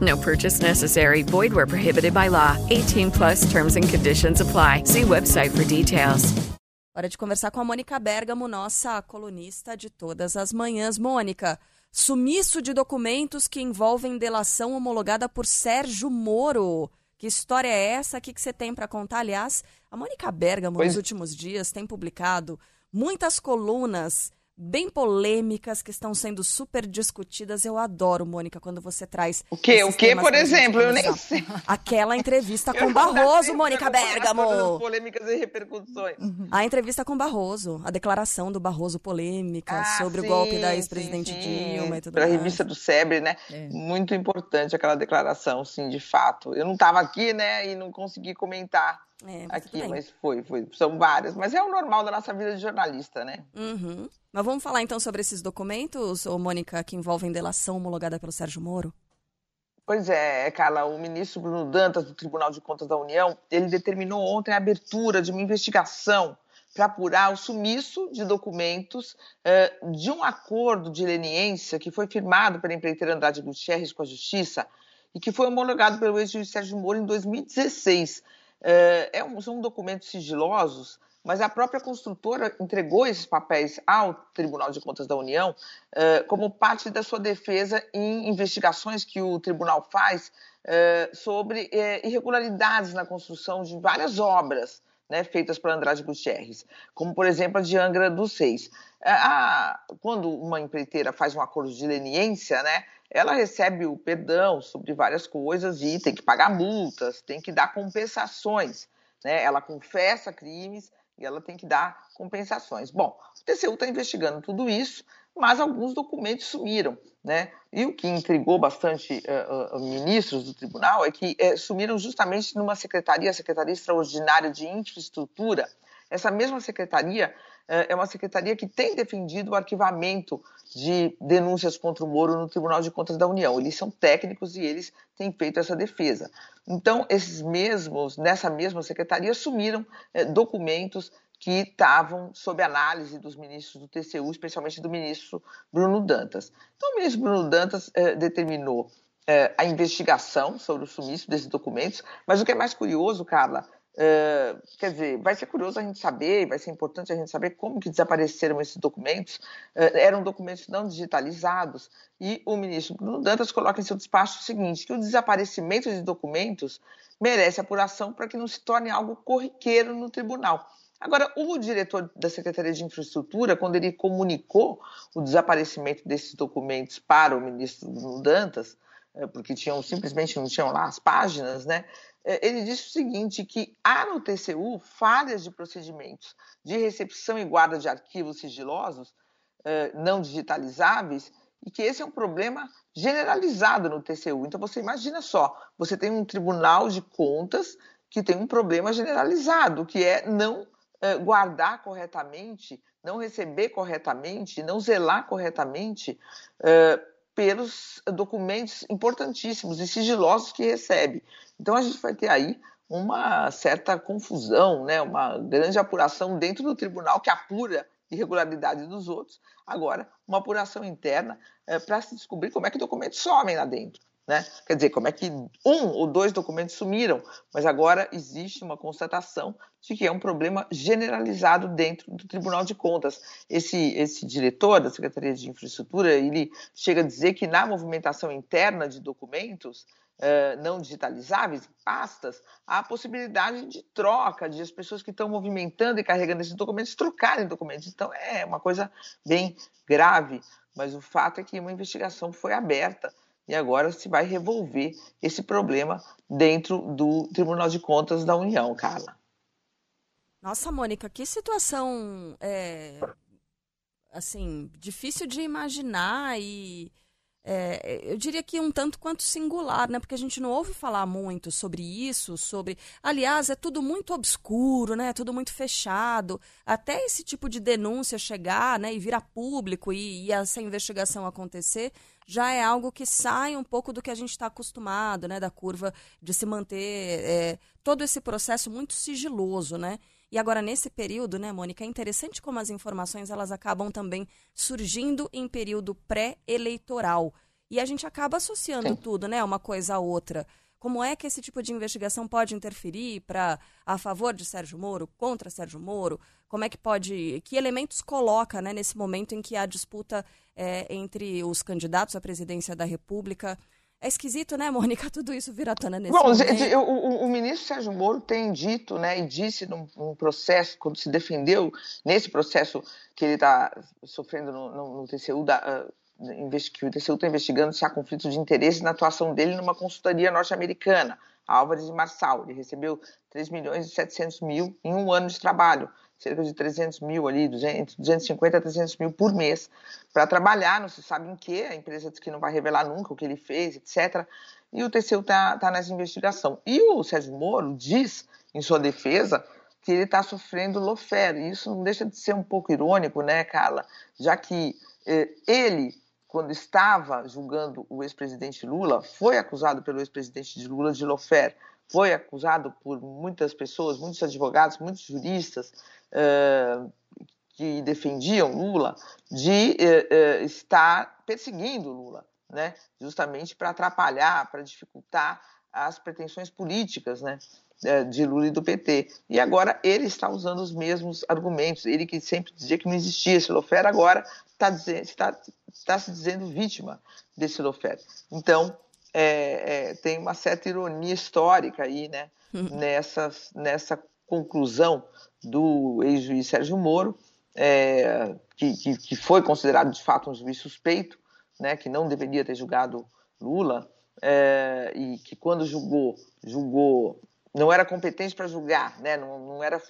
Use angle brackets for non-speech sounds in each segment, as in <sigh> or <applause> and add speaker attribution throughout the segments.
Speaker 1: No purchase necessary. Void where prohibited by law. 18 plus terms and conditions apply. See website for details.
Speaker 2: Hora de conversar com a Mônica Bergamo, nossa colunista de todas as manhãs. Mônica, sumiço de documentos que envolvem delação homologada por Sérgio Moro. Que história é essa? O que, que você tem para contar? Aliás, a Mônica Bergamo,
Speaker 3: Pois-
Speaker 2: nos últimos dias, tem publicado muitas colunas bem polêmicas que estão sendo super discutidas. Eu adoro, Mônica, quando você traz.
Speaker 3: O quê? O quê, por exemplo? Eu nem sei.
Speaker 2: Aquela entrevista <laughs> com Barroso, Mônica Bergamo.
Speaker 3: polêmicas e repercussões.
Speaker 2: A entrevista com Barroso, a declaração do Barroso polêmica
Speaker 3: Ah,
Speaker 2: sobre
Speaker 3: sim,
Speaker 2: o golpe da ex-presidente. Dilma e tudo
Speaker 3: Pra
Speaker 2: mais.
Speaker 3: revista do Sebre, né?
Speaker 4: É.
Speaker 3: Muito importante aquela declaração, sim, de fato. Eu não estava aqui, né, e não consegui comentar
Speaker 2: É, mas
Speaker 3: aqui, mas foi, foi. São várias. Mas é o normal da nossa vida de jornalista, né?
Speaker 2: Uhum. Mas vamos falar então sobre esses documentos, ô Mônica, que envolvem delação homologada pelo Sérgio Moro?
Speaker 3: Pois é, Carla, o ministro Bruno Dantas, do Tribunal de Contas da União, ele determinou ontem a abertura de uma investigação para apurar o sumiço de documentos eh, de um acordo de leniência que foi firmado pela empreiteira Andrade Gutierrez com a Justiça e que foi homologado pelo ex-juiz Sérgio Moro em 2016. Eh, é um- são documentos sigilosos, mas a própria construtora entregou esses papéis ao Tribunal de Contas da União eh, como parte da sua defesa em investigações que o tribunal faz eh, sobre irregularidades na construção de várias obras né, feitas por Andrade Gutierrez, como, por exemplo, a de Angra dos Reis. Eh, a- quando uma empreiteira faz um acordo de leniência, né, ela recebe o perdão sobre várias coisas e tem que pagar multas, tem que dar compensações. Né? Ela confessa crimes e ela tem que dar compensações. Bom, o TCU está investigando tudo isso, mas alguns documentos sumiram. Né? E o que intrigou bastante eh, eh, ministros do tribunal é que eh, sumiram justamente numa secretaria, a Secretaria Extraordinária de Infraestrutura. Essa mesma secretaria é uma secretaria que tem defendido o arquivamento de denúncias contra o Moro no Tribunal de Contas da União. Eles são técnicos e eles têm feito essa defesa. Então, esses mesmos, nessa mesma secretaria, sumiram eh, documentos que estavam sob análise dos ministros do TCU, especialmente do ministro Bruno Dantas. Então, o ministro Bruno Dantas eh, determinou eh, a investigação sobre o sumiço desses documentos, mas o que é mais curioso, Carla, eh, quer dizer, vai ser curioso a gente saber, vai ser importante a gente saber como que desapareceram esses documentos. Eh, eram documentos não digitalizados e o ministro Bruno Dantas coloca em seu despacho o seguinte, que o desaparecimento de documentos merece apuração para que não se torne algo corriqueiro no tribunal. Agora, o diretor da Secretaria de Infraestrutura, quando ele comunicou o desaparecimento desses documentos para o ministro Bruno Dantas, eh, porque tinham simplesmente não tinham lá as páginas, né? Eh, Ele disse o seguinte: que há no TCU falhas de procedimentos de recepção e guarda de arquivos sigilosos eh, não digitalizáveis e que esse é um problema generalizado no TCU. Então você imagina só, você tem um Tribunal de Contas que tem um problema generalizado, que é não eh, guardar corretamente, não receber corretamente, não zelar corretamente pelos documentos importantíssimos e sigilosos que recebe. Então a gente vai ter aí uma certa confusão, né? uma grande apuração dentro do tribunal que apura irregularidade dos outros. Agora, uma apuração interna para se descobrir como é que documentos somem lá dentro. Né? Quer dizer, como é que um ou dois documentos sumiram, mas agora existe uma constatação de que é um problema generalizado dentro do Tribunal de Contas. Esse, esse diretor da Secretaria de Infraestrutura, ele chega a dizer que na movimentação interna de documentos, uh, não digitalizáveis, pastas, há a possibilidade de troca, de as pessoas que estão movimentando e carregando esses documentos trocarem documentos. Então é uma coisa bem grave, mas o fato é que uma investigação foi aberta e agora se vai revolver esse problema dentro do Tribunal de Contas da União, Carla.
Speaker 2: Nossa, Mônica, que situação é, assim difícil de imaginar e é, eu diria que um tanto quanto singular, né? Porque a gente não ouve falar muito sobre isso, sobre. Aliás, é tudo muito obscuro, né? É tudo muito fechado. Até esse tipo de denúncia chegar, né? E virar público e, e essa investigação acontecer, já é algo que sai um pouco do que a gente está acostumado, né? Da curva de se manter é, todo esse processo muito sigiloso, né? E agora, nesse período, né, Mônica, é interessante como as informações elas acabam também surgindo em período pré-eleitoral. E a gente acaba associando Sim. tudo, né, uma coisa a outra. Como é que esse tipo de investigação pode interferir para a favor de Sérgio Moro, contra Sérgio Moro? Como é que pode. Que elementos coloca né, nesse momento em que há disputa é, entre os candidatos à presidência da República? É esquisito, né, Mônica? <laughs> Tudo isso vira tona nesse Bom,
Speaker 3: momento. O, o, ministro Sérgio Moro tem dito, né, e disse num, num processo, quando se defendeu, nesse processo que ele está sofrendo no, no, no TCU, da, uh, que o TCU está investigando se há conflito de interesse na atuação dele numa consultoria norte-americana, Álvares de Marçal. Ele recebeu 3 milhões e 700 mil em um ano de trabalho cerca de 300 mil ali, 200, 250 a 300 mil por mês, para trabalhar, não se sabe em que, a empresa diz que não vai revelar nunca o que ele fez, etc. E o TCU está tá nessa investigação. E o Sérgio Moro diz, em sua defesa, que ele está sofrendo lofer. E isso não deixa de ser um pouco irônico, né, Carla? Já que eh, ele, quando estava julgando o ex-presidente Lula, foi acusado pelo ex-presidente de Lula de lofer. Foi acusado por muitas pessoas, muitos advogados, muitos juristas, que defendiam Lula de uh, uh, estar perseguindo Lula, né? justamente para atrapalhar, para dificultar as pretensões políticas né? de Lula e do PT. E agora ele está usando os mesmos argumentos. Ele que sempre dizia que não existia esse lofer, agora está, dizendo, está, está se dizendo vítima desse lofer. Então, é, é, tem uma certa ironia histórica aí, né? Uhum. Nessa, nessa conclusão do ex-juiz Sérgio Moro, é, que, que, que, foi considerado de fato um juiz suspeito, né, que não deveria ter julgado Lula, é, e que quando julgou, julgou, não era competente para julgar, né, não, não era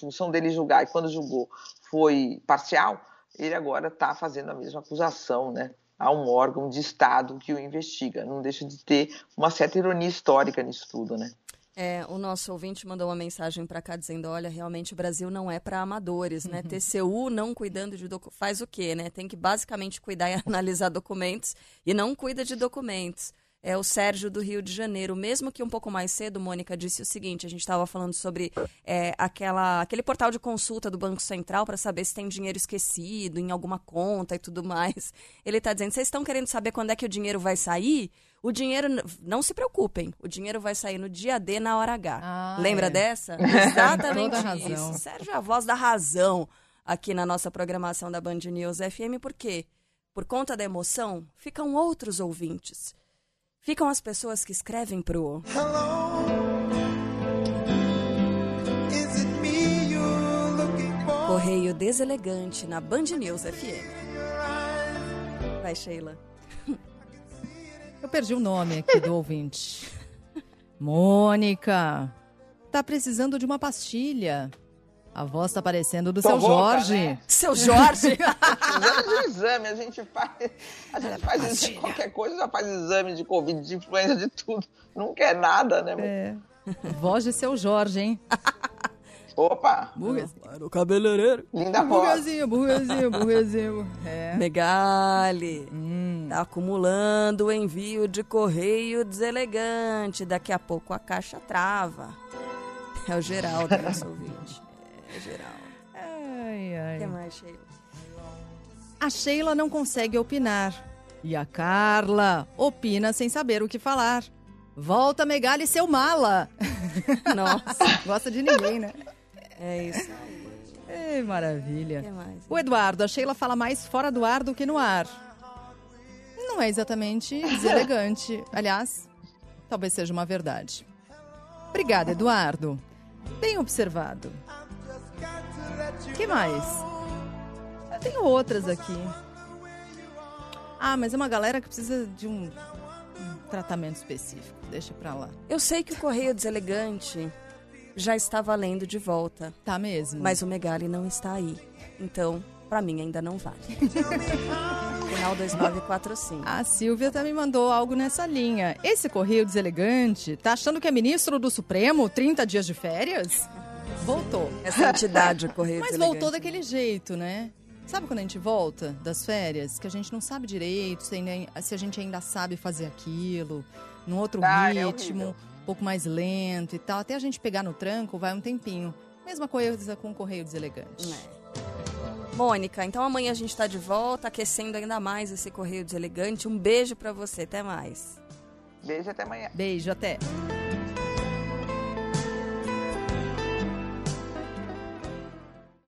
Speaker 3: função dele julgar, e quando julgou foi parcial, ele agora está fazendo a mesma acusação, né, a um órgão de Estado que o investiga. Não deixa de ter uma certa ironia histórica nisso tudo, né?
Speaker 2: É, o nosso ouvinte mandou uma mensagem para cá dizendo: olha, realmente o Brasil não é para amadores, né? Uhum. TCU não cuidando de documentos. Faz o quê, né? Tem que basicamente cuidar e <laughs> analisar documentos e não cuida de documentos. É o Sérgio do Rio de Janeiro. Mesmo que um pouco mais cedo, Mônica disse o seguinte: a gente estava falando sobre é, aquela, aquele portal de consulta do Banco Central para saber se tem dinheiro esquecido em alguma conta e tudo mais. Ele está dizendo: vocês estão querendo saber quando é que o dinheiro vai sair? O dinheiro, não se preocupem, o dinheiro vai sair no dia D na hora H. Ah, Lembra é. dessa? <laughs> Exatamente isso. Sérgio é a voz da razão aqui na nossa programação da Band News FM, por quê? Por conta da emoção, ficam outros ouvintes. Ficam as pessoas que escrevem pro. Correio deselegante na Band News FM. Vai, Sheila.
Speaker 5: Eu perdi o nome aqui do ouvinte. <laughs> Mônica, tá precisando de uma pastilha. A voz tá parecendo do <laughs> seu Jorge. Né?
Speaker 2: Seu Jorge?
Speaker 3: exame de exame, a gente faz. A gente faz exame, qualquer coisa, já faz exame de Covid, de influenza, de tudo. Não quer nada, né?
Speaker 5: É. Voz de seu Jorge, hein? <laughs>
Speaker 3: Opa!
Speaker 2: Burguesinho. O cabeleireiro.
Speaker 3: Linda
Speaker 5: Burguesinho, burguesinho, burguesinho. É.
Speaker 2: Megali. Hum. Tá acumulando o envio de correio deselegante. Daqui a pouco a caixa trava. É o Geraldo, nosso ouvinte. <laughs> É, Geraldo.
Speaker 5: Ai, ai.
Speaker 2: O que mais, Sheila?
Speaker 5: A Sheila não consegue opinar. E a Carla opina sem saber o que falar. Volta, Megali, seu mala. <laughs>
Speaker 2: Nossa. <laughs>
Speaker 5: Gosta de ninguém, né?
Speaker 2: É isso
Speaker 5: aí. maravilha. Mais, o Eduardo, a Sheila fala mais fora do ar do que no ar. Não é exatamente deselegante. Aliás, talvez seja uma verdade. Obrigada, Eduardo. Bem observado. Que mais? Eu tenho outras aqui. Ah, mas é uma galera que precisa de um, um tratamento específico. Deixa pra lá.
Speaker 2: Eu sei que o Correio Deselegante já está valendo de volta.
Speaker 5: Tá mesmo?
Speaker 2: Mas o Megali não está aí. Então, pra mim ainda não vale. Final 2945.
Speaker 5: A Silvia também mandou algo nessa linha. Esse Correio Deselegante tá achando que é ministro do Supremo 30 dias de férias? Voltou.
Speaker 2: Essa entidade, o Correio
Speaker 5: Mas voltou daquele jeito, né? Sabe quando a gente volta das férias, que a gente não sabe direito se, ainda- se a gente ainda sabe fazer aquilo, num outro
Speaker 3: Ah, é
Speaker 5: ritmo,
Speaker 3: horrível.
Speaker 5: um pouco mais lento e tal. Até a gente pegar no tranco vai um tempinho. Mesma coisa com o Correio Deselegante.
Speaker 2: É. Mônica, então amanhã a gente tá de volta, aquecendo ainda mais esse Correio Deselegante. Um beijo pra você, até mais.
Speaker 3: Beijo até amanhã.
Speaker 5: Beijo, até.